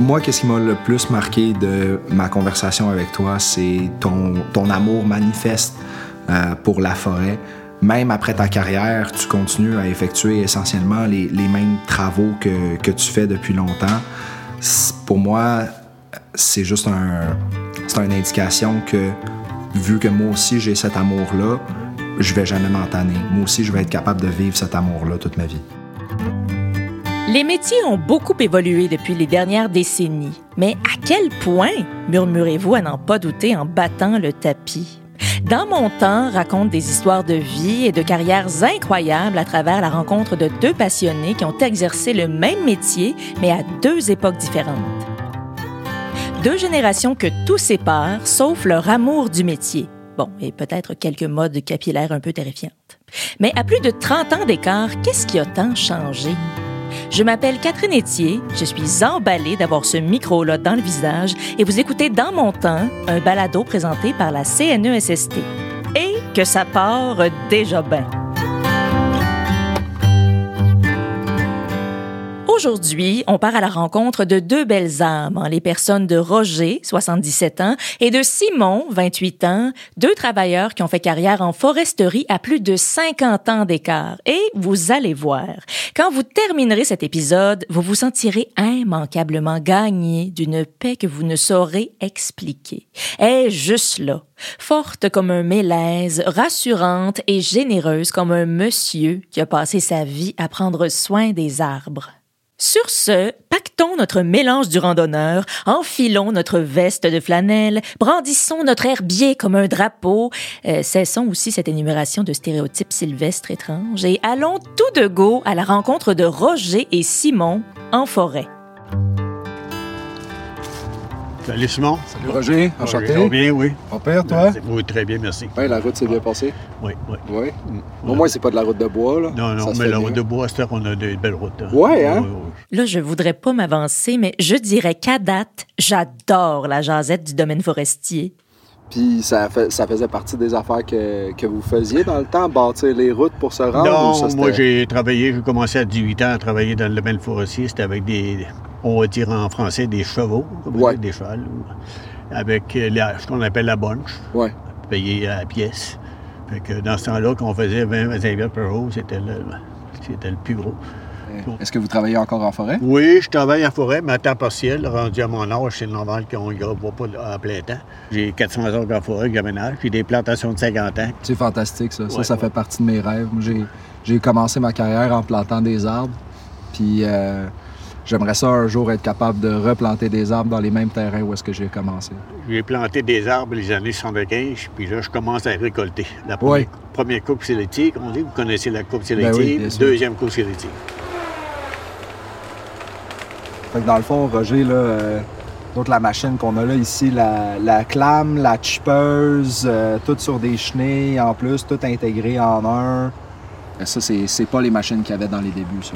Moi, qu'est-ce qui m'a le plus marqué de ma conversation avec toi, c'est ton, ton amour manifeste euh, pour la forêt. Même après ta carrière, tu continues à effectuer essentiellement les, les mêmes travaux que, que, tu fais depuis longtemps. Pour moi, c'est juste un, c'est une indication que, vu que moi aussi j'ai cet amour-là, je vais jamais m'entanner. Moi aussi, je vais être capable de vivre cet amour-là toute ma vie. Les métiers ont beaucoup évolué depuis les dernières décennies. Mais à quel point, murmurez-vous à n'en pas douter en battant le tapis? Dans mon temps raconte des histoires de vie et de carrières incroyables à travers la rencontre de deux passionnés qui ont exercé le même métier, mais à deux époques différentes. Deux générations que tout sépare, sauf leur amour du métier. Bon, et peut-être quelques modes capillaires un peu terrifiantes. Mais à plus de 30 ans d'écart, qu'est-ce qui a tant changé? Je m'appelle Catherine Etier, je suis emballée d'avoir ce micro-là dans le visage et vous écoutez Dans mon temps, un balado présenté par la CNESST. Et que ça part déjà bien. Aujourd'hui, on part à la rencontre de deux belles âmes, les personnes de Roger, 77 ans, et de Simon, 28 ans, deux travailleurs qui ont fait carrière en foresterie à plus de 50 ans d'écart. Et vous allez voir, quand vous terminerez cet épisode, vous vous sentirez immanquablement gagné d'une paix que vous ne saurez expliquer. est juste là, forte comme un mélèze, rassurante et généreuse comme un monsieur qui a passé sa vie à prendre soin des arbres. Sur ce, pactons notre mélange du randonneur, enfilons notre veste de flanelle, brandissons notre herbier comme un drapeau, euh, cessons aussi cette énumération de stéréotypes sylvestres étranges et allons tout de go à la rencontre de Roger et Simon en forêt. Salut Simon. Salut Roger, enchanté. Ça bien, oui. Mon père, toi? Oui, très bien, merci. Oui, la route s'est bien passée? Oui, oui. Oui? Au moins, c'est pas de la route de bois, là. Non, non, mais la route de bois, c'est qu'on a de belles routes. Oui, hein? Là, je voudrais pas m'avancer, mais je dirais qu'à date, j'adore la jasette du domaine forestier. Puis ça, ça faisait partie des affaires que, que, vous faisiez dans le temps, bâtir les routes pour se rendre? Non, moi j'ai travaillé, j'ai commencé à 18 ans à travailler dans le domaine forestier. C'était avec des, on va dire en français, des chevaux, ouais. des chevaux, avec la, ce qu'on appelle la bunch, ouais. payé à la pièce. Fait que dans ce temps-là, qu'on faisait 20-25 par jour, c'était le, c'était le plus gros. Est-ce que vous travaillez encore en forêt? Oui, je travaille en forêt, mais à temps partiel. Rendu à mon âge, c'est normal qu'on ne va pas à plein temps. J'ai 400 heures en forêt que j'aménage. J'ai des plantations de 50 ans. C'est fantastique, ça. Ouais, ça, ça ouais. fait partie de mes rêves. J'ai commencé ma carrière en plantant des arbres. Puis euh, j'aimerais ça un jour être capable de replanter des arbres dans les mêmes terrains où est-ce que j'ai commencé. J'ai planté des arbres les années 75, puis là, je commence à récolter. La première, oui. première coupe sélective, on dit, vous connaissez la coupe sélective. Ben oui, deuxième coupe sélective. Fait que dans le fond, Roger, là, euh, toute la machine qu'on a là ici, la, la clame, la chippeuse, euh, tout sur des chenilles en plus, tout intégré en un. Ça, c'est pas les machines qu'il y avait dans les débuts, ça.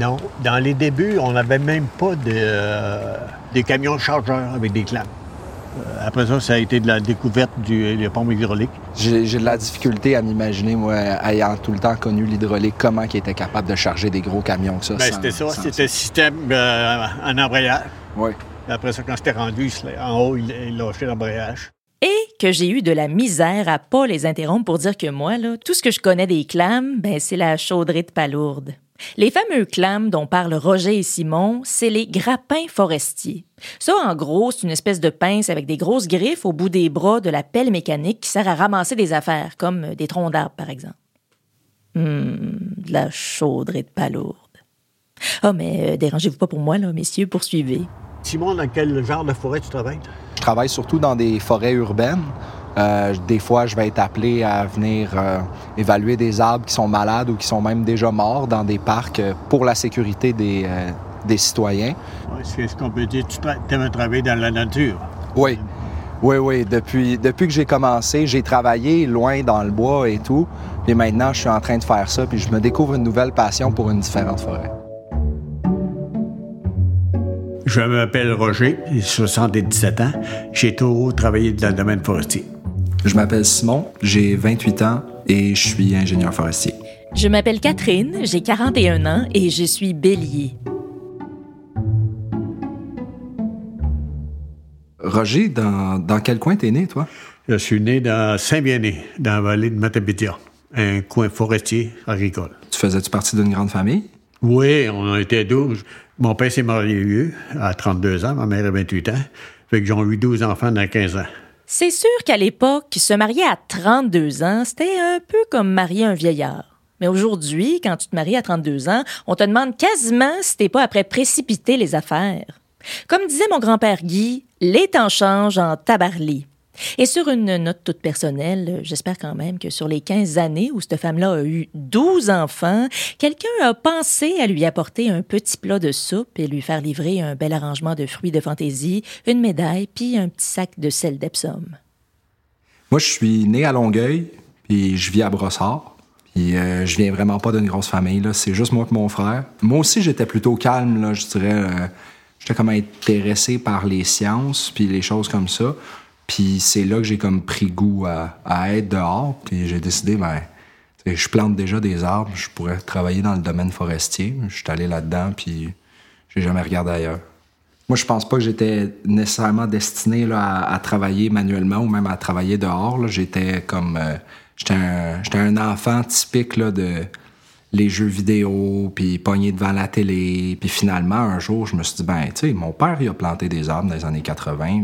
Non. Dans les débuts, on n'avait même pas de, euh, des camions chargeurs avec des clames. Après ça, ça a été de la découverte du, des pompes hydrauliques. J'ai de la difficulté à m'imaginer, moi, ayant tout le temps connu l'hydraulique, comment il était capable de charger des gros camions que ça. Ben, c'était ça, c'était le système euh, en embrayage. Oui. Après ça, quand c'était rendu, en haut, il, il lâchait l'embrayage. Et que j'ai eu de la misère à pas les interrompre pour dire que moi, là, tout ce que je connais des clames, ben, c'est la chaudrée de palourde. Les fameux clames dont parlent Roger et Simon, c'est les grappins forestiers. Ça, en gros, c'est une espèce de pince avec des grosses griffes au bout des bras de la pelle mécanique qui sert à ramasser des affaires, comme des troncs d'arbres, par exemple. Hum, de la chaudrée de palourde. Ah, oh, mais euh, dérangez-vous pas pour moi, là, messieurs, poursuivez. Simon, dans quel genre de forêt tu travailles? Je travaille surtout dans des forêts urbaines. Euh, des fois, je vais être appelé à venir euh, évaluer des arbres qui sont malades ou qui sont même déjà morts dans des parcs euh, pour la sécurité des, euh, des citoyens. Oui, c'est ce qu'on peut dire. Tu aimes travailler dans la nature. Oui. Oui, oui. Depuis, depuis que j'ai commencé, j'ai travaillé loin dans le bois et tout. Puis maintenant, je suis en train de faire ça, puis je me découvre une nouvelle passion pour une différente forêt. Je m'appelle Roger, j'ai 77 ans. J'ai toujours travaillé dans le domaine forestier. Je m'appelle Simon, j'ai 28 ans et je suis ingénieur forestier. Je m'appelle Catherine, j'ai 41 ans et je suis bélier. Roger, dans, dans quel coin t'es né, toi? Je suis né dans Saint-Bien-Né, dans la vallée de Matapédia, un coin forestier agricole. Tu faisais-tu partie d'une grande famille? Oui, on a été 12. Mon père s'est marié à 32 ans, ma mère a 28 ans. Fait que j'ai eu 12 enfants dans 15 ans. C'est sûr qu'à l'époque, se marier à 32 ans, c'était un peu comme marier un vieillard. Mais aujourd'hui, quand tu te maries à 32 ans, on te demande quasiment si t'es pas après précipiter les affaires. Comme disait mon grand-père Guy, les temps changent en tabarly. Et sur une note toute personnelle, j'espère quand même que sur les 15 années où cette femme-là a eu 12 enfants, quelqu'un a pensé à lui apporter un petit plat de soupe et lui faire livrer un bel arrangement de fruits de fantaisie, une médaille, puis un petit sac de sel d'Epsom. Moi, je suis né à Longueuil, puis je vis à Brossard. Puis euh, je viens vraiment pas d'une grosse famille. C'est juste moi et mon frère. Moi aussi, j'étais plutôt calme, là, je dirais. Euh, j'étais comme intéressé par les sciences, puis les choses comme ça. Puis c'est là que j'ai comme pris goût à, être dehors. Puis j'ai décidé, ben, je plante déjà des arbres, je pourrais travailler dans le domaine forestier. Je suis allé là-dedans, puis j'ai jamais regardé ailleurs. Moi, je pense pas que j'étais nécessairement destiné là, à, travailler manuellement ou même à travailler dehors. J'étais comme. Euh, j'étais un, un, enfant typique là, de les jeux vidéo, puis pogné devant la télé. Puis finalement, un jour, je me suis dit, ben, tu sais, mon père, il a planté des arbres dans les années 80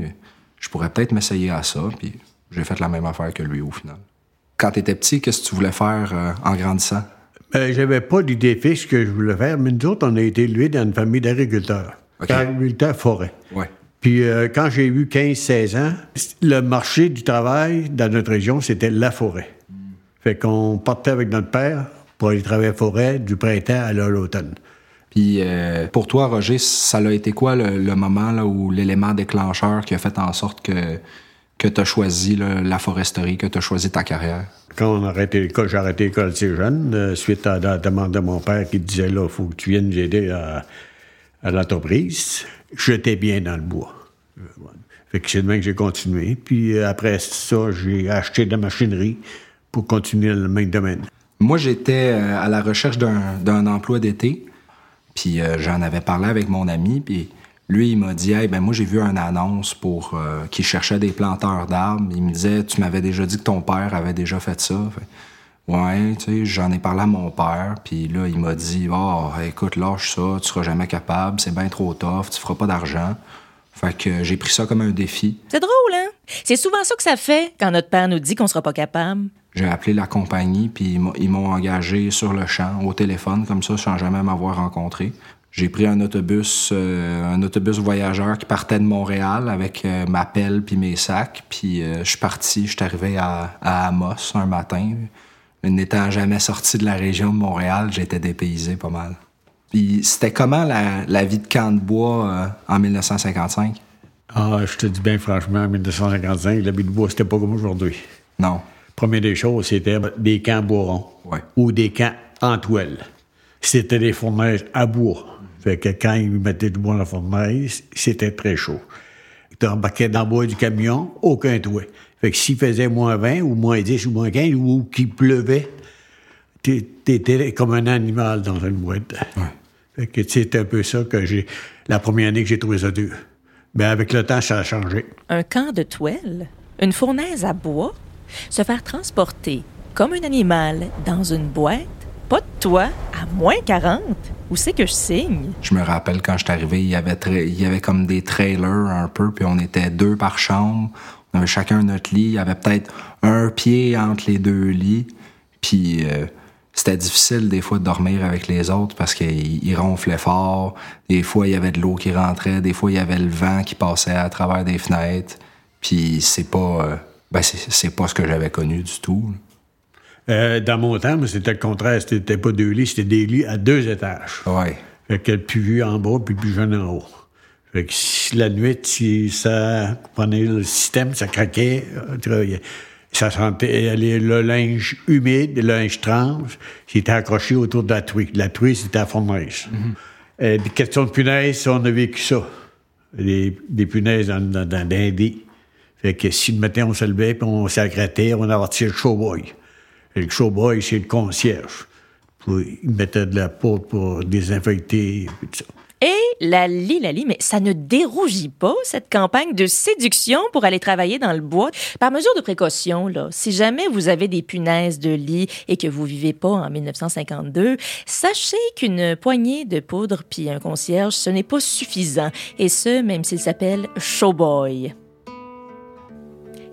je pourrais peut-être m'essayer à ça, puis j'ai fait la même affaire que lui au final. Quand tu étais petit, qu'est-ce que tu voulais faire euh, en grandissant? Ben, j'avais pas d'idée fixe que je voulais faire, mais nous autres, on a été élevés dans une famille d'agriculteurs. Agriculteurs forêt. Ouais. Puis euh, quand j'ai eu 15-16 ans, le marché du travail dans notre région, c'était la forêt. Fait qu'on partait avec notre père pour aller travailler à la forêt du printemps à l'automne. Puis euh, pour toi, Roger, ça a été quoi le, moment là, où l'élément déclencheur qui a fait en sorte que, que tu as choisi la foresterie, que tu as choisi ta carrière? Quand on a arrêté l'école, j'ai arrêté l'école assez jeune, euh, suite à la demande de mon père qui disait là, il faut que tu viennes m'aider à, à l'entreprise. J'étais bien dans le bois. Fait que c'est demain que j'ai continué. Puis euh, après ça, j'ai acheté de la machinerie pour continuer dans le même domaine. Moi, j'étais à la recherche d'un emploi d'été. Puis euh, j'en avais parlé avec mon ami, puis lui, il m'a dit, hey, ben moi, j'ai vu une annonce pour euh, qui cherchait des planteurs d'arbres. Il me disait, tu m'avais déjà dit que ton père avait déjà fait ça. ouais, tu sais, j'en ai parlé à mon père, puis là, il m'a dit, oh, écoute, lâche ça, tu seras jamais capable, c'est bien trop tough, tu feras pas d'argent. Fait que j'ai pris ça comme un défi. C'est drôle, hein? C'est souvent ça que ça fait quand notre père nous dit qu'on sera pas capable. J'ai appelé la compagnie, puis ils m'ont engagé sur le champ, au téléphone, comme ça, sans jamais m'avoir rencontré. J'ai pris un autobus, euh, un autobus voyageur qui partait de Montréal avec euh, ma pelle puis mes sacs. Puis euh, je suis parti, je suis arrivé à, Amos un matin. N'étant jamais sorti de la région de Montréal, j'étais dépaysé pas mal. Puis c'était comment la, vie de camp de bois en 1955? Ah, je te dis bien franchement, en 1955, la vie de bois, c'était pas comme aujourd'hui. Non. Première des choses, c'était des camps bourrons ou des camps en toile. C'était des fournaises à bois. Fait que quand ils mettaient du bois dans la fournaise, c'était très chaud. Tu embarquais dans le bois du camion, aucun toit. Fait que s'il faisait moins 20 ou moins 10 ou moins 15 ou qu'il pleuvait, t'étais comme un animal dans une boîte. Fait que c'est un peu ça que j'ai... La première année que j'ai trouvé ça dur. Mais avec le temps, ça a changé. Un camp de toile? Une fournaise à bois? Se faire transporter comme un animal dans une boîte, pas de toit, à moins 40. Où c'est que je signe? Je me rappelle quand je suis arrivé, il y avait, comme des trailers un peu, puis on était deux par chambre. On avait chacun notre lit. Il y avait peut-être un pied entre les deux lits. Puis euh, c'était difficile des fois de dormir avec les autres parce qu'ils ronflaient fort. Des fois, il y avait de l'eau qui rentrait. Des fois, il y avait le vent qui passait à travers des fenêtres. Puis c'est pas... Euh, ben, c'est pas ce que j'avais connu du tout. Euh, dans mon temps, c'était le contraire. C'était pas deux lits, c'était des lits à deux étages. Oui. Fait que plus vieux en bas, puis plus jeune en haut. Fait que si la nuit, si ça prenait le système, ça craquait, euh, ça sentait le linge humide, le linge trans, c'était accroché autour de la truie. La truie, c'était la fournaise. Mm des questions de punaises, on a vécu ça. Des, punaises dans, dans, dans, fait que si le matin, on se levait, puis on s'aggrattait, on avertissait le showboy. Et le showboy, c'est le concierge. il mettait de la poudre pour désinfecter, et tout ça. Et la lit, la lit, mais ça ne dérougit pas cette campagne de séduction pour aller travailler dans le bois. Par mesure de précaution, là, si jamais vous avez des punaises de lit et que vous vivez pas en 1952, sachez qu'une poignée de poudre puis un concierge, ce n'est pas suffisant. Et ce, même s'il s'appelle Showboy.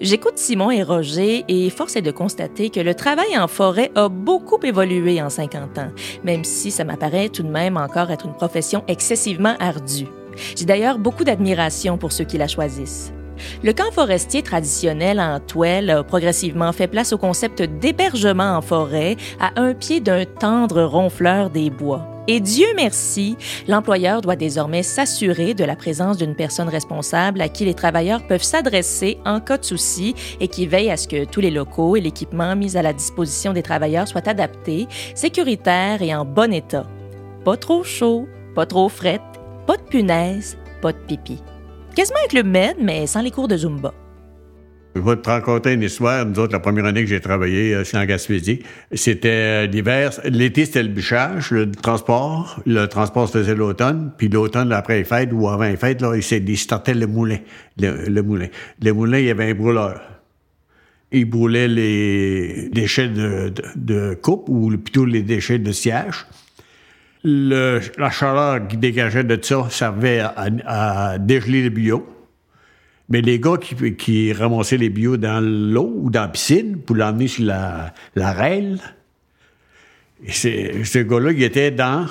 J'écoute Simon et Roger et force est de constater que le travail en forêt a beaucoup évolué en 50 ans, même si ça m'apparaît tout de même encore être une profession excessivement ardue. J'ai d'ailleurs beaucoup d'admiration pour ceux qui la choisissent. Le camp forestier traditionnel en toile a progressivement fait place au concept d'hébergement en forêt à un pied d'un tendre ronfleur des bois. Et Dieu merci, l'employeur doit désormais s'assurer de la présence d'une personne responsable à qui les travailleurs peuvent s'adresser en cas de souci et qui veille à ce que tous les locaux et l'équipement mis à la disposition des travailleurs soient adaptés, sécuritaires et en bon état. Pas trop chaud, pas trop fret, pas de punaise, pas de pipi. Quasiment avec le med, mais sans les cours de Zumba. Je vais te raconter une histoire. Nous autres, la première année que j'ai travaillé euh, en Gaspésie, c'était euh, l'hiver. L'été, c'était le bûchage, le transport. Le transport se faisait l'automne. Puis l'automne, après les fêtes ou avant les fêtes, là, il startait le moulin. Le, moulin. Le moulin, il y avait un brûleur. Il brûlait les déchets de, de, coupe ou plutôt les déchets de siège. Le, la chaleur qui dégageait de ça servait à, dégeler le bio. Mais les gars qui, qui ramassaient les bio dans l'eau ou dans la piscine pour l'emmener sur la, la rail, ce gars-là, il était dans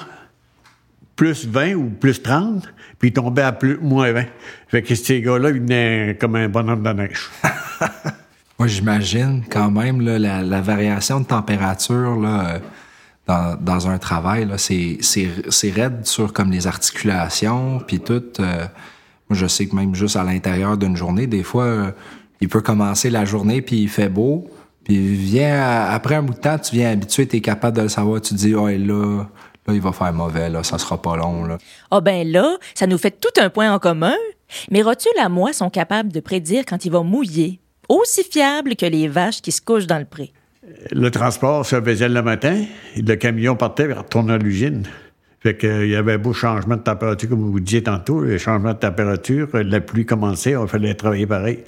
plus 20 ou plus 30, puis il tombait à plus, moins 20. Fait que ces gars-là, ils venaient comme un bonhomme de neige. Moi, j'imagine quand même la, la, variation de température là, euh, dans, un travail, c'est raide sur comme les articulations, puis tout. Euh, je sais que même juste à l'intérieur d'une journée, des fois, euh, il peut commencer la journée puis il fait beau. Puis vient après un bout de temps, tu viens habitué, tu es capable de le savoir. Tu te dis, oh, là, là, il va faire mauvais, là, ça sera pas long. Là. Ah ben là, ça nous fait tout un point en commun. Mais rotules à moi sont capables de prédire quand il va mouiller, aussi fiable que les vaches qui se couchent dans le pré. Le transport se faisait le matin, le camion partait et retournait à l'usine. Fait qu'il y avait beau changement de température, comme vous disiez tantôt, le changement de température, la pluie commençait, il fallait travailler pareil.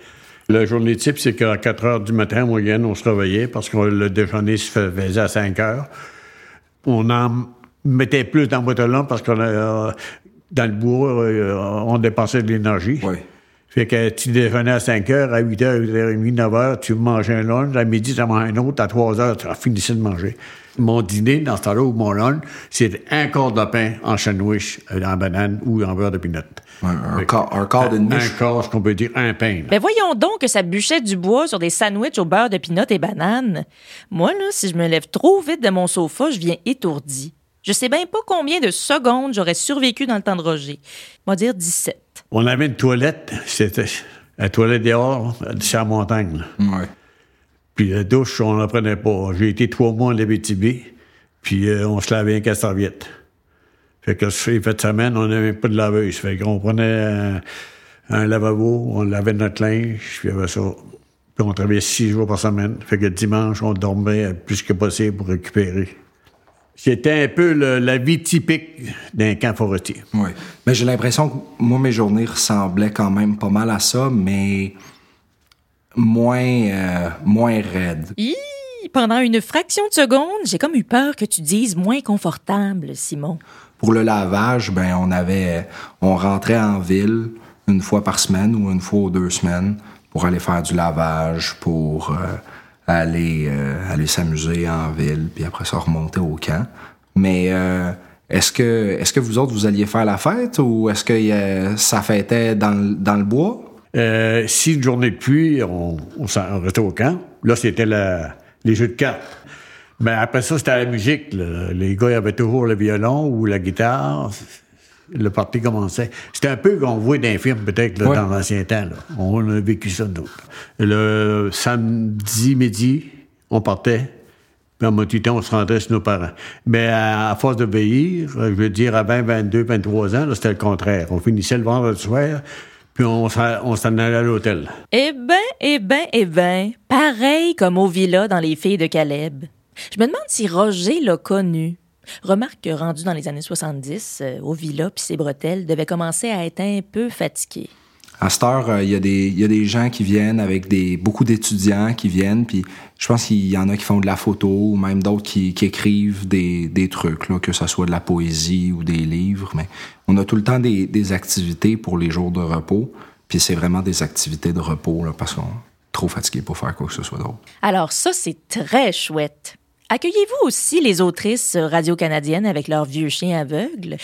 La journée type, c'est qu'à 4 heures du matin, en moyenne, on se réveillait parce que le déjeuner se faisait à 5 heures. On en mettait plus dans le long parce qu'on a, dans le bois, euh, on dépensait de l'énergie. Oui. Fait que tu déjeunais à 5 heures, à 8 heures, 8 h 30, 9 heures, tu mangeais un lunch, à midi, tu en mangeais un autre, à 3 heures, tu as fini de manger. Mon dîner, dans ce temps-là, ou mon lunch, c'était un quart de pain en sandwich, euh, en banane ou en beurre de pinot. un, quart, un quart d'une. Un quart, ce qu'on peut dire, un pain. Mais voyons donc que ça bûchait du bois sur des sandwichs au beurre de pinot et banane. Moi, là, si je me lève trop vite de mon sofa, je viens étourdi. Je sais bien pas combien de secondes j'aurais survécu dans le temps de Roger. On va dire 17. On avait une toilette, c'était la toilette dehors, sur la montagne. Ouais. Puis la douche, on n'en prenait pas. J'ai été trois mois en Abitibi, puis euh, on se lavait avec la serviette. Fait que fait de semaine, on n'avait pas de laveuse. Fait qu'on prenait un, lavabo, on lavait notre linge, puis avait ça. Puis on travaillait six jours par semaine. Fait que dimanche, on dormait plus que possible pour récupérer. C'était un peu la vie typique d'un camp forestier. Oui. Mais j'ai l'impression que moi, mes journées ressemblaient quand même pas mal à ça, mais moins, euh, moins raides. Pendant une fraction de seconde, j'ai comme eu peur que tu dises moins confortable, Simon. Pour le lavage, ben on avait, on rentrait en ville une fois par semaine ou une fois ou deux semaines pour aller faire du lavage, pour euh, aller, euh, aller s'amuser en ville, puis après ça remonter au camp. Mais euh, est-ce que, est-ce que vous autres, vous alliez faire la fête ou est-ce que euh, ça fêtait dans, dans le bois? si une journée de pluie, on, on, au camp. Là, c'était les jeux de cartes. Mais après ça, c'était la musique. Les gars avaient toujours le violon ou la guitare le parti commençait. C'était un peu qu'on voit d'infirme, peut-être, dans l'ancien temps. On a vécu ça, nous. Le samedi midi, on partait. Puis en moitié on se rendait chez nos parents. Mais à, force de veiller, je veux dire, à 20, 22, 23 ans, c'était le contraire. On finissait le vendredi soir, puis on s'en allait à l'hôtel. Eh ben, eh ben, eh ben. Pareil comme au villa dans Les Filles de Caleb. Je me demande si Roger l'a connu. Remarque que rendu dans les années 70, euh, au villa puis ses bretelles devaient commencer à être un peu fatiguées. À cette heure, euh, il y, a des, y a des gens qui viennent avec des beaucoup d'étudiants qui viennent, puis je pense qu'il y en a qui font de la photo ou même d'autres qui, qui, écrivent des, des trucs, là, que ce soit de la poésie ou des livres. Mais on a tout le temps des, des activités pour les jours de repos, puis c'est vraiment des activités de repos là, parce qu'on est trop fatigué pour faire quoi que ce soit d'autre. Alors ça, c'est très chouette. Accueillez-vous aussi les autrices radio-canadiennes avec leurs vieux chiens aveugles?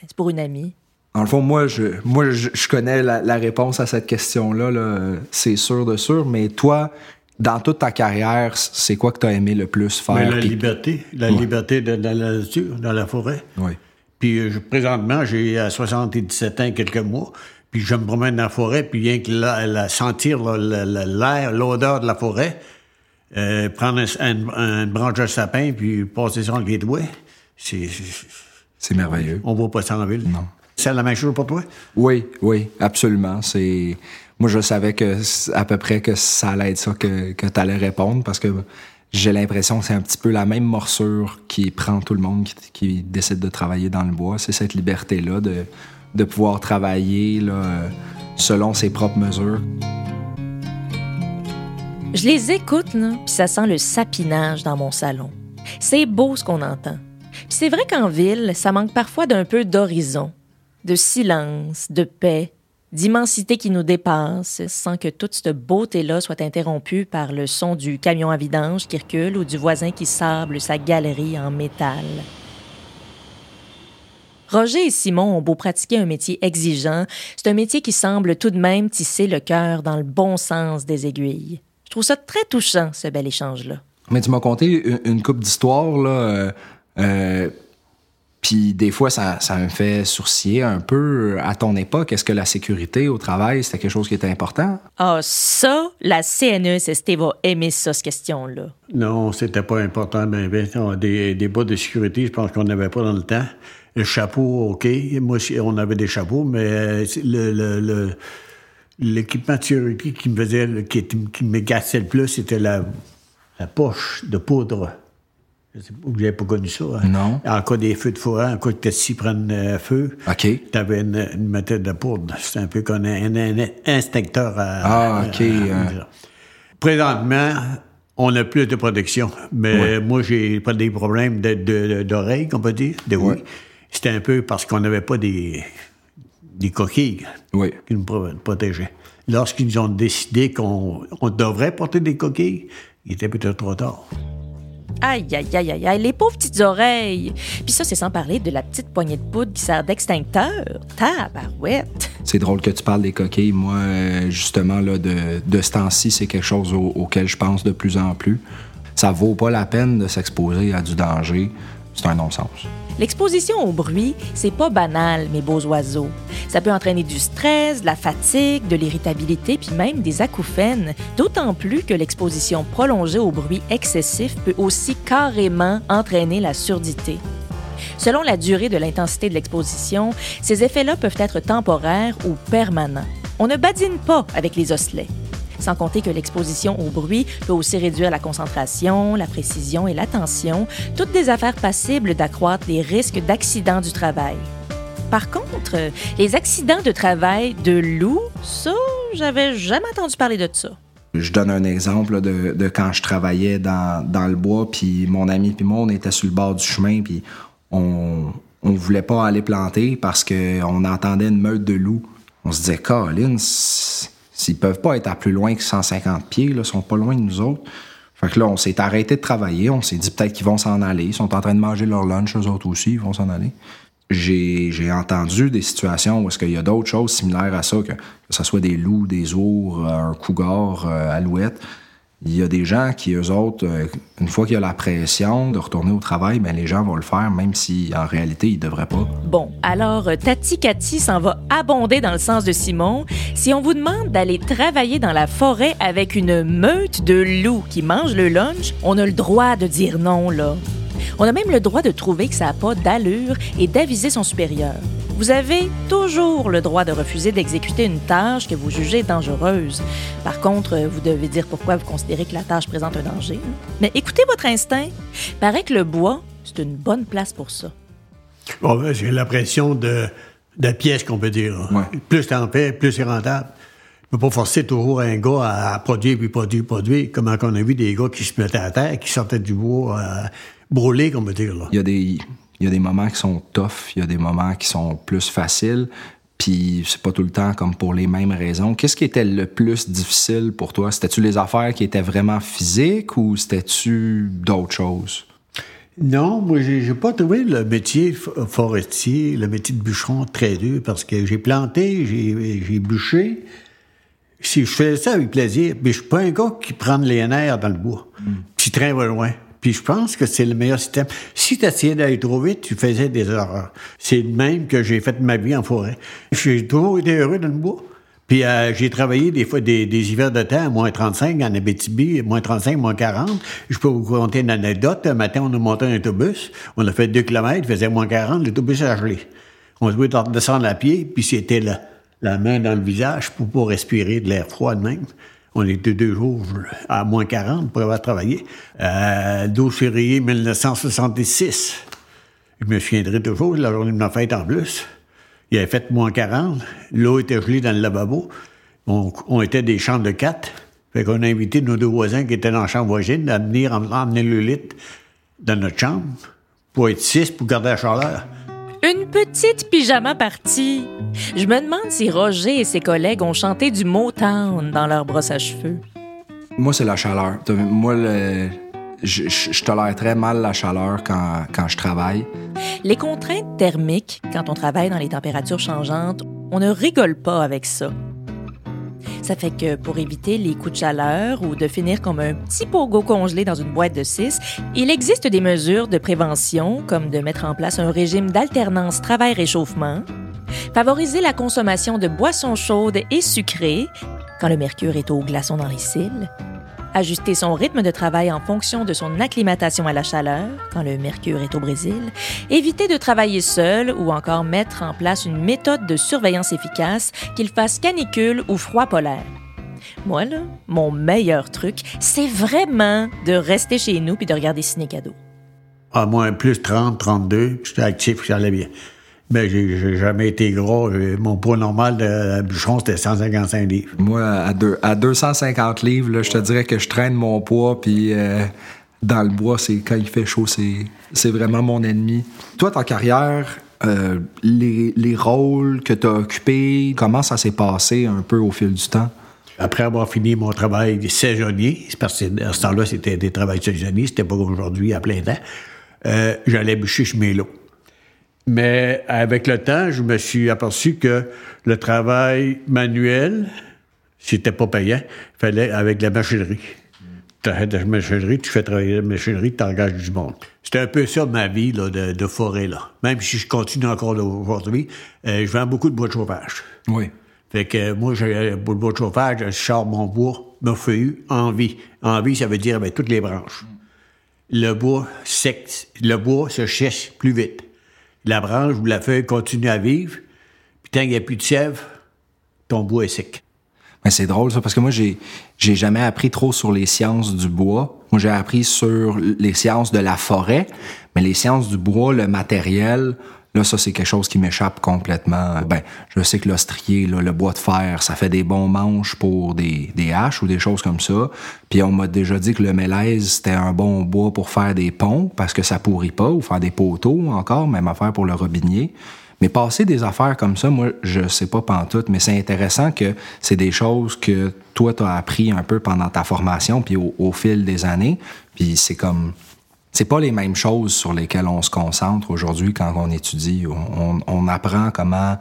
C'est pour une amie. Dans le fond, moi, je, moi, je, connais la, réponse à cette question-là, -là, c'est sûr de sûr, mais toi, dans toute ta carrière, c'est quoi que tu as aimé le plus faire? Mais la liberté, la liberté de, dans la nature, dans la forêt. Oui. Puis euh, présentement, j'ai 77 ans, quelques mois, puis je me promène dans la forêt, puis rien que la, sentir l'air, l'odeur de la forêt, euh, prendre une branche de sapin, puis passer sur le gateway, c'est... C'est merveilleux. On voit pas ça en ville. Non. C'est la même chose pour toi? Oui, oui, absolument. C'est moi je savais que à peu près que ça allait être ça que, que tu allais répondre parce que j'ai l'impression que c'est un petit peu la même morsure qui prend tout le monde qui, décide de travailler dans le bois. C'est cette liberté-là de, de pouvoir travailler là, selon ses propres mesures. Je les écoute, puis ça sent le sapinage dans mon salon. C'est beau ce qu'on entend. Puis c'est vrai qu'en ville, ça manque parfois d'un peu d'horizon de silence, de paix, d'immensité qui nous dépasse, sans que toute cette beauté-là soit interrompue par le son du camion à vidange qui recule ou du voisin qui sable sa galerie en métal. Roger et Simon ont beau pratiquer un métier exigeant, c'est un métier qui semble tout de même tisser le cœur dans le bon sens des aiguilles. Je trouve ça très touchant, ce bel échange-là. Mais tu m'as conté une, coupe d'histoires, là. Euh, euh, puis des fois, ça, ça me fait sourciller un peu. À ton époque, est-ce que la sécurité au travail, c'était quelque chose qui était important? Ah, ça, la CNESST va aimer ça, cette question-là. Non, c'était pas important. Ben, ben, des, des bas de sécurité, je pense qu'on n'avait pas dans le temps. Le chapeau, OK. Moi, on avait des chapeaux, mais le, le, l'équipement de sécurité qui me faisait, qui, qui me gassait le plus, c'était la, la poche de poudre. Vous n'avez pas connu ça. Hein? Non. En cas des feux de forêt, en cas que tu prenne euh, feu, OK. tu avais une, une, méthode de poudre. C'est un peu comme un, un, instincteur à, Ah, OK. Présentement, on a plus de protection. Mais moi, j'ai pas des problèmes d'oreilles, de, on peut dire. De oui. C'était un peu parce qu'on n'avait pas des, des coquilles qui nous protégeaient. Lorsqu'ils ont décidé qu'on devrait porter des coquilles, il était peut-être trop tard. Aïe, aïe, aïe, aïe, aïe, les pauvres petites oreilles. Puis ça, c'est sans parler de la petite poignée de poudre qui sert d'extincteur. Tabarouette. C'est drôle que tu parles des coquilles. Moi, euh, justement, là, de, de ce temps-ci, c'est quelque chose auquel je pense de plus en plus. Ça vaut pas la peine de s'exposer à du danger. C'est un non-sens. L'exposition au bruit, c'est pas banal, mes beaux oiseaux. Ça peut entraîner du stress, de la fatigue, de l'irritabilité, puis même des acouphènes, d'autant plus que l'exposition prolongée au bruit excessif peut aussi carrément entraîner la surdité. Selon la durée de l'intensité de l'exposition, ces effets-là peuvent être temporaires ou permanents. On ne badine pas avec les osselets. Sans compter que l'exposition au bruit peut aussi réduire la concentration, la précision et l'attention, toutes des affaires passibles d'accroître les risques d'accidents du travail. Par contre, les accidents de travail de loups, ça, j'avais jamais entendu parler de ça. Je donne un exemple de, quand je travaillais dans, le bois, puis mon ami puis moi, on était sur le bord du chemin, puis on, on voulait pas aller planter parce qu'on entendait une meute de loups. On se disait, Colin, S'ils peuvent pas être à plus loin que 150 pieds, là, sont pas loin de nous autres. Fait que là, on s'est arrêté de travailler. On s'est dit peut-être qu'ils vont s'en aller. Ils sont en train de manger leur lunch, eux autres aussi, ils vont s'en aller. J'ai entendu des situations où est-ce qu'il y a d'autres choses similaires à ça, que, ce soit des loups, des ours, un cougar, euh, alouette il y a des gens qui, eux autres, euh, une fois qu'il y a la pression de retourner au travail, ben, les gens vont le faire, même si en réalité, ils ne devraient pas. Bon, alors euh, Tati Cathy s'en va abonder dans le sens de Simon. Si on vous demande d'aller travailler dans la forêt avec une meute de loups qui mangent le lunch, on a le droit de dire non, là. On a même le droit de trouver que ça n'a pas d'allure et d'aviser son supérieur. Vous avez toujours le droit de refuser d'exécuter une tâche que vous jugez dangereuse. Par contre, vous devez dire pourquoi vous considérez que la tâche présente un danger. Mais écoutez votre instinct. Paraît que le bois, c'est une bonne place pour ça. Bon, ben, j'ai l'impression de, de pièce qu'on peut dire. Plus t'en fais, plus c'est rentable. ne peut pas forcer toujours un gars à, produire, puis produire, produire. Comme on a vu des gars qui se mettaient à terre, qui sortaient du bois euh, brûlé, qu'on peut dire. Là. Il y a des il y a des moments qui sont tough, il y a des moments qui sont plus faciles, puis c'est pas tout le temps comme pour les mêmes raisons. Qu'est-ce qui était le plus difficile pour toi? C'était-tu les affaires qui étaient vraiment physiques ou c'était-tu d'autres choses? Non, moi, j'ai pas trouvé le métier forestier, le métier de bûcheron très dur parce que j'ai planté, j'ai bûché. Si je fais ça avec plaisir, mais je suis pas un gars qui prend les nerfs dans le bois. Mm. Puis train va loin. Puis je pense que c'est le meilleur système. Si tu essayais d'aller trop vite, tu faisais des erreurs. C'est le même que j'ai fait ma vie en forêt. J'ai toujours été heureux dans le bois. Puis euh, j'ai travaillé des fois des, hivers de temps à moins 35 en Abitibi, moins 35, moins 40. Je peux vous raconter une anecdote. Un matin, on a monté un autobus. On a fait deux kilomètres, il faisait moins 40, l'autobus a gelé. On se de descendre à pied, puis c'était la, la main dans le visage pour pas respirer de l'air froid de même. On était deux jours à moins 40 pour avoir travaillé. Euh, 12 février 1966. Je me souviendrai toujours, la journée de ma fête en plus. Il avait fait moins 40. L'eau était gelée dans le lavabo. On, était des chambres de quatre. Fait qu'on a invité nos deux voisins qui étaient dans la chambre voisine à venir emmener le lit dans notre chambre pour être six pour garder la chaleur. Une petite pyjama partie. Je me demande si Roger et ses collègues ont chanté du Motown dans leur brosse à cheveux. Moi, c'est la chaleur. Moi, je, je, tolère très mal la chaleur quand, quand je travaille. Les contraintes thermiques, quand on travaille dans les températures changeantes, on ne rigole pas avec ça. Ça fait que pour éviter les coups de chaleur ou de finir comme un petit pogo congelé dans une boîte de 6, il existe des mesures de prévention comme de mettre en place un régime d'alternance travail-réchauffement, favoriser la consommation de boissons chaudes et sucrées quand le mercure est au glaçon dans les cils, ajuster son rythme de travail en fonction de son acclimatation à la chaleur, quand le mercure est au Brésil, éviter de travailler seul ou encore mettre en place une méthode de surveillance efficace, qu'il fasse canicule ou froid polaire. Moi, là, mon meilleur truc, c'est vraiment de rester chez nous puis de regarder ciné cadeau. À moins plus 30, 32, j'étais actif, j'allais bien. Ben, j'ai jamais été gros. Euh, mon poids normal de bûcheron, c'était 155 livres. Moi, à, deux, à 250 livres, là, je te dirais que je traîne mon poids, puis euh, dans le bois, c'est quand il fait chaud, c'est vraiment mon ennemi. Toi, ta carrière, euh, les, les, rôles que tu as occupés, comment ça s'est passé un peu au fil du temps? Après avoir fini mon travail de saisonnier, parce que à ce temps-là, c'était des travails saisonniers, c'était pas comme aujourd'hui à plein temps, j'allais bûcher chez Mélo. Mais avec le temps, je me suis aperçu que le travail manuel, c'était pas payant. Fallait avec la machinerie. Tu as de la machinerie, tu fais travailler la machinerie, tu engages du monde. C'était un peu ça ma vie là, de, forêt. Là. Même si je continue encore aujourd'hui, euh, je vends beaucoup de bois de chauffage. Oui. Fait que moi, j'ai le bois de chauffage, je sors mon bois, me feuille en vie. En vie, ça veut dire avec toutes les branches. Le bois sec, le bois se cherche plus vite la branche ou la feuille continue à vivre, puis tant qu'il n'y a plus de sève, ton bois est sec. Mais c'est drôle ça, parce que moi, j'ai, j'ai jamais appris trop sur les sciences du bois. Moi, j'ai appris sur les sciences de la forêt, mais les sciences du bois, le matériel, Là, ça, c'est quelque chose qui m'échappe complètement. Ben, je sais que l'ostrier, le bois de fer, ça fait des bons manches pour des, haches ou des choses comme ça. Puis on m'a déjà dit que le mélèze, c'était un bon bois pour faire des ponts parce que ça pourrit pas ou faire des poteaux encore, même affaire pour le robinier. Mais passer des affaires comme ça, moi, je sais pas pantoute, mais c'est intéressant que c'est des choses que toi, tu as appris un peu pendant ta formation, puis au, au fil des années. Puis c'est comme, c'est pas les mêmes choses sur lesquelles on se concentre aujourd'hui quand on étudie. On, apprend comment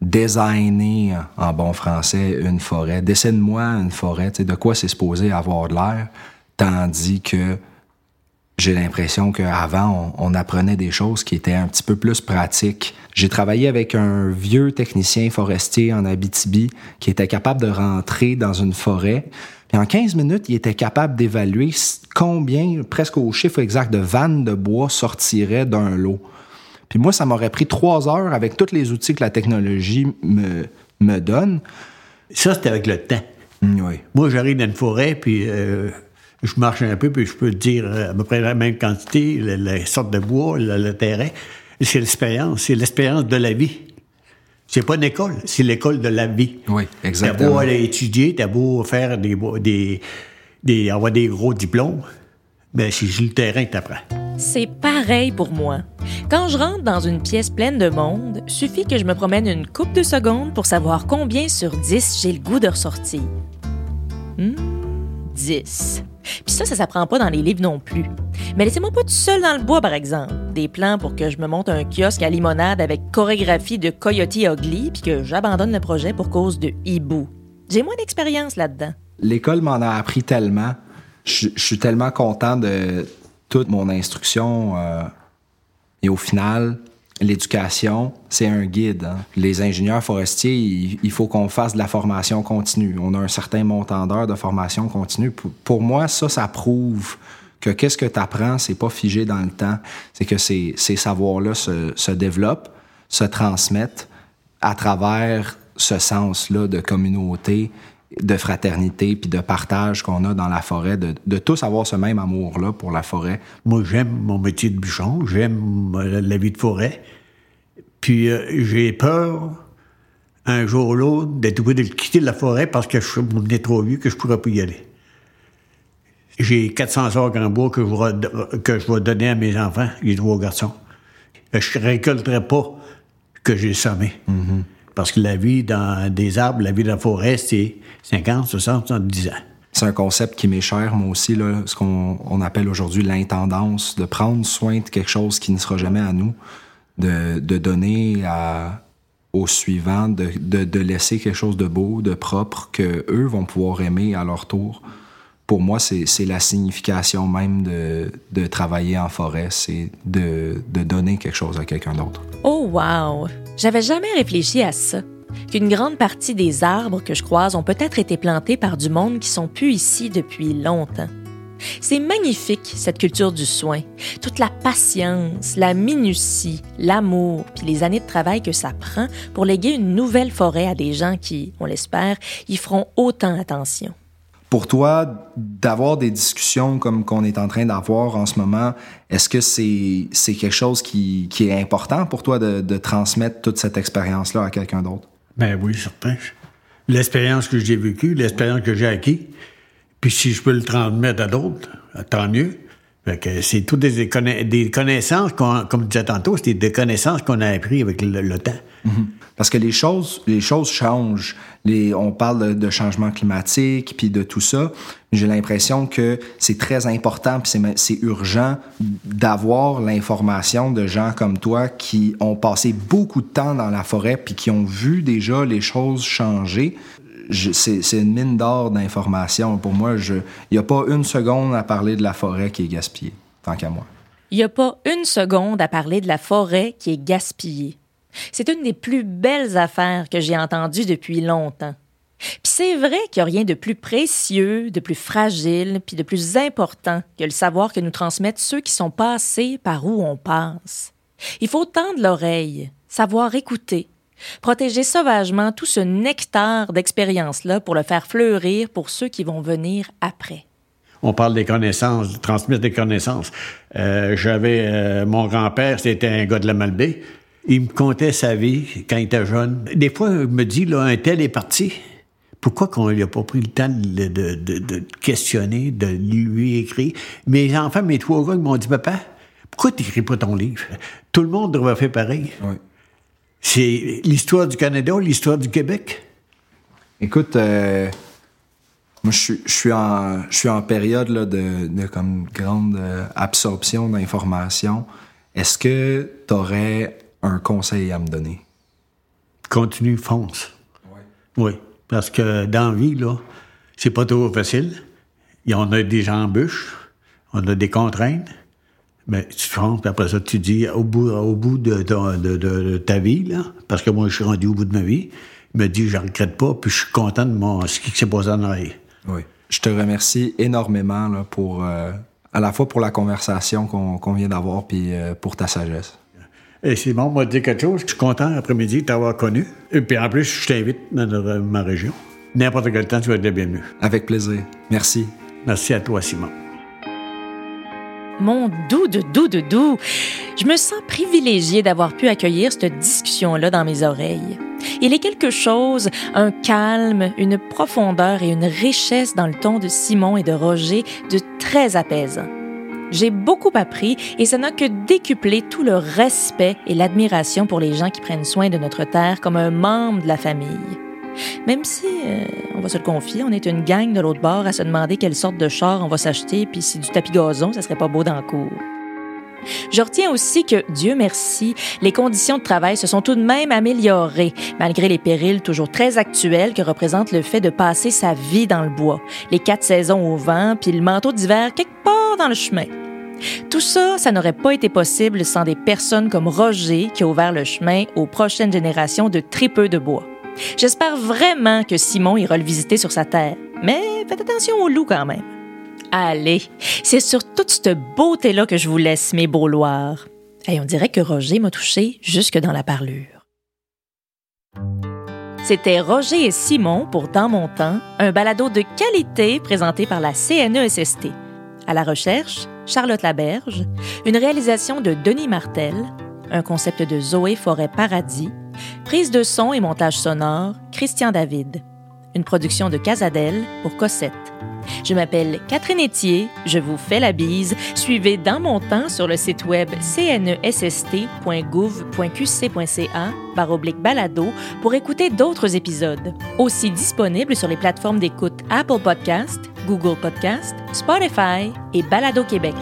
designer en bon français une forêt. Dessine-moi une forêt. De quoi c'est supposé avoir de l'air, tandis que j'ai l'impression qu'avant, on, on, apprenait des choses qui étaient un petit peu plus pratiques. J'ai travaillé avec un vieux technicien forestier en Abitibi qui était capable de rentrer dans une forêt et en 15 minutes, il était capable d'évaluer combien, presque au chiffre exact, de vannes de bois sortiraient d'un lot. Puis moi, ça m'aurait pris trois heures avec tous les outils que la technologie me, me donne. Ça, c'était avec le temps. Mm, oui. Moi, j'arrive dans une forêt, puis euh, Je marche un peu, puis je peux dire euh, à peu près la même quantité, la, sorte de bois, le, terrain. C'est l'expérience, c'est l'expérience de la vie. C'est pas une école, c'est l'école de la vie. Oui, exactement. T'as beau aller étudier, t'as beau faire des, des, des, avoir des gros diplômes, ben c'est le terrain que t'apprends. C'est pareil pour moi. Quand je rentre dans une pièce pleine de monde, suffit que je me promène une coupe de secondes pour savoir combien sur 10 j'ai le goût de ressortir. Hmm, 10. Puis ça, ça s'apprend pas dans les livres non plus. Mais laissez-moi pas tout seul dans le bois, par exemple. Des plans pour que je me monte un kiosque à limonade avec chorégraphie de Coyote Ugly, puis que j'abandonne le projet pour cause de hibou. J'ai moins d'expérience là-dedans. L'école m'en a appris tellement. Je, suis tellement content de toute mon instruction. Euh, et au final, l'éducation, c'est un guide. Hein. Les ingénieurs forestiers, il, faut qu'on fasse de la formation continue. On a un certain montant d'heures de formation continue. Pour, moi, ça, ça prouve que qu'est-ce que tu apprends, c'est pas figé dans le temps. C'est que ces, ces savoirs-là se, se développent, se transmettent à travers ce sens-là de communauté, de fraternité puis de partage qu'on a dans la forêt, de, de tous avoir ce même amour-là pour la forêt. Moi, j'aime mon métier de bûcheron, j'aime euh, la vie de forêt. Puis euh, j'ai peur, un jour ou l'autre, d'être obligé de quitter la forêt parce que je suis trop vieux que je pourrais plus y aller. J'ai 400 orgues en bois que je, vais, que je vais donner à mes enfants, les trois garçons. Je ne récolterai pas que j'ai semé. Mm-hmm. Parce que la vie dans des arbres, la vie dans la forêt, c'est 50, 60, 70 ans. C'est un concept qui m'est cher, moi aussi, là, ce qu'on appelle aujourd'hui l'intendance, de prendre soin de quelque chose qui ne sera jamais à nous, de, de donner à, aux suivants, de, de, de, laisser quelque chose de beau, de propre, que eux vont pouvoir aimer à leur tour. Pour moi, c'est la signification même de, de travailler en forêt, c'est de, de donner quelque chose à quelqu'un d'autre. Oh wow! J'avais jamais réfléchi à ça. Qu'une grande partie des arbres que je croise ont peut-être été plantés par du monde qui sont plus ici depuis longtemps. C'est magnifique, cette culture du soin. Toute la patience, la minutie, l'amour, puis les années de travail que ça prend pour léguer une nouvelle forêt à des gens qui, on l'espère, y feront autant attention. Pour toi, d'avoir des discussions comme qu'on est en train d'avoir en ce moment, est-ce que c'est c'est quelque chose qui, qui, est important pour toi de, de transmettre toute cette expérience-là à quelqu'un d'autre? Ben oui, certain. L'expérience que j'ai vécue, l'expérience que j'ai acquise, puis si je peux le transmettre à d'autres, tant mieux. c'est toutes des, des connaissances, comme je disais tantôt, c'est des connaissances qu'on a apprises avec le, temps. Mm-hmm. Parce que les choses, les choses changent. On parle de, changement climatique, puis de tout ça. J'ai l'impression que c'est très important, puis c'est urgent d'avoir l'information de gens comme toi qui ont passé beaucoup de temps dans la forêt, puis qui ont vu déjà les choses changer. C'est une mine d'or d'informations. Pour moi, il n'y a pas une seconde à parler de la forêt qui est gaspillée, tant qu'à moi. Il n'y a pas une seconde à parler de la forêt qui est gaspillée. C'est une des plus belles affaires que j'ai entendues depuis longtemps. Puis c'est vrai qu'il n'y a rien de plus précieux, de plus fragile, puis de plus important que le savoir que nous transmettent ceux qui sont passés par où on passe. Il faut tendre l'oreille, savoir écouter, protéger sauvagement tout ce nectar d'expérience-là pour le faire fleurir pour ceux qui vont venir après. On parle des connaissances, de transmettre des connaissances. Euh, j'avais euh, mon grand-père, c'était un gars de la Malbaie. Il me contait sa vie quand il était jeune. Des fois, il me dit, là, un tel est parti. Pourquoi qu'on lui a pas pris le temps de, de, questionner, de lui écrire? Mes enfants, mes trois gars, m'ont dit, papa, pourquoi tu n'écris pas ton livre? Tout le monde devrait faire pareil. C'est l'histoire du Canada, l'histoire du Québec. Écoute, euh, moi, je suis, en, en période là, de, comme grande euh, absorption d'informations. Est-ce que tu aurais un conseil à me donner? Continue, fonce. Oui. Parce que dans la vie, là, c'est pas toujours facile. On a des embûches, on a des contraintes. Mais tu fonces, puis après ça, tu dis, au bout, au bout de, de, ta vie, là, parce que moi, je suis rendu au bout de ma vie, il me dit, je regrette pas, puis je suis content de mon, ce qui s'est passé en arrière. Oui. Je te remercie énormément là, pour, euh, à la fois pour la conversation qu'on vient d'avoir, puis euh, pour ta sagesse. Et Simon m'a dit quelque chose. Je suis content après-midi de t'avoir connu. Et puis en plus, je t'invite dans ma région. N'importe quel temps, tu vas être le bienvenu. Avec plaisir. Merci. Merci à toi, Simon. Mon doux de doux de doux, je me sens privilégiée d'avoir pu accueillir cette discussion-là dans mes oreilles. Il est quelque chose, un calme, une profondeur et une richesse dans le ton de Simon et de Roger de très apaisant. J'ai beaucoup appris et ça n'a que décuplé tout le respect et l'admiration pour les gens qui prennent soin de notre terre comme un membre de la famille. Même si, euh, on va se le confier, on est une gang de l'autre bord à se demander quelle sorte de char on va s'acheter, puis si du tapis gazon, ça serait pas beau dans le cours. Je retiens aussi que, Dieu merci, les conditions de travail se sont tout de même améliorées, malgré les périls toujours très actuels que représente le fait de passer sa vie dans le bois, les quatre saisons au vent, puis le manteau d'hiver quelque part dans le chemin. Tout ça, ça n'aurait pas été possible sans des personnes comme Roger qui a ouvert le chemin aux prochaines générations de tripeux de bois. J'espère vraiment que Simon ira le visiter sur sa terre, mais faites attention aux loups quand même. Allez, c'est sur toute cette beauté-là que je vous laisse, mes beaux loirs. Et on dirait que Roger m'a touché jusque dans la parlure. C'était Roger et Simon pour Dans mon temps, un balado de qualité présenté par la CNESST. À la recherche, Charlotte Laberge, une réalisation de Denis Martel, un concept de Zoé Forêt-Paradis, prise de son et montage sonore, Christian David, une production de Casadel pour Cossette. Je m'appelle Catherine Etier, je vous fais la bise. Suivez dans mon temps sur le site web cnesst.gouv.qc.ca oblique balado pour écouter d'autres épisodes, aussi disponibles sur les plateformes d'écoute Apple Podcast, Google Podcast, Spotify et Balado Québec.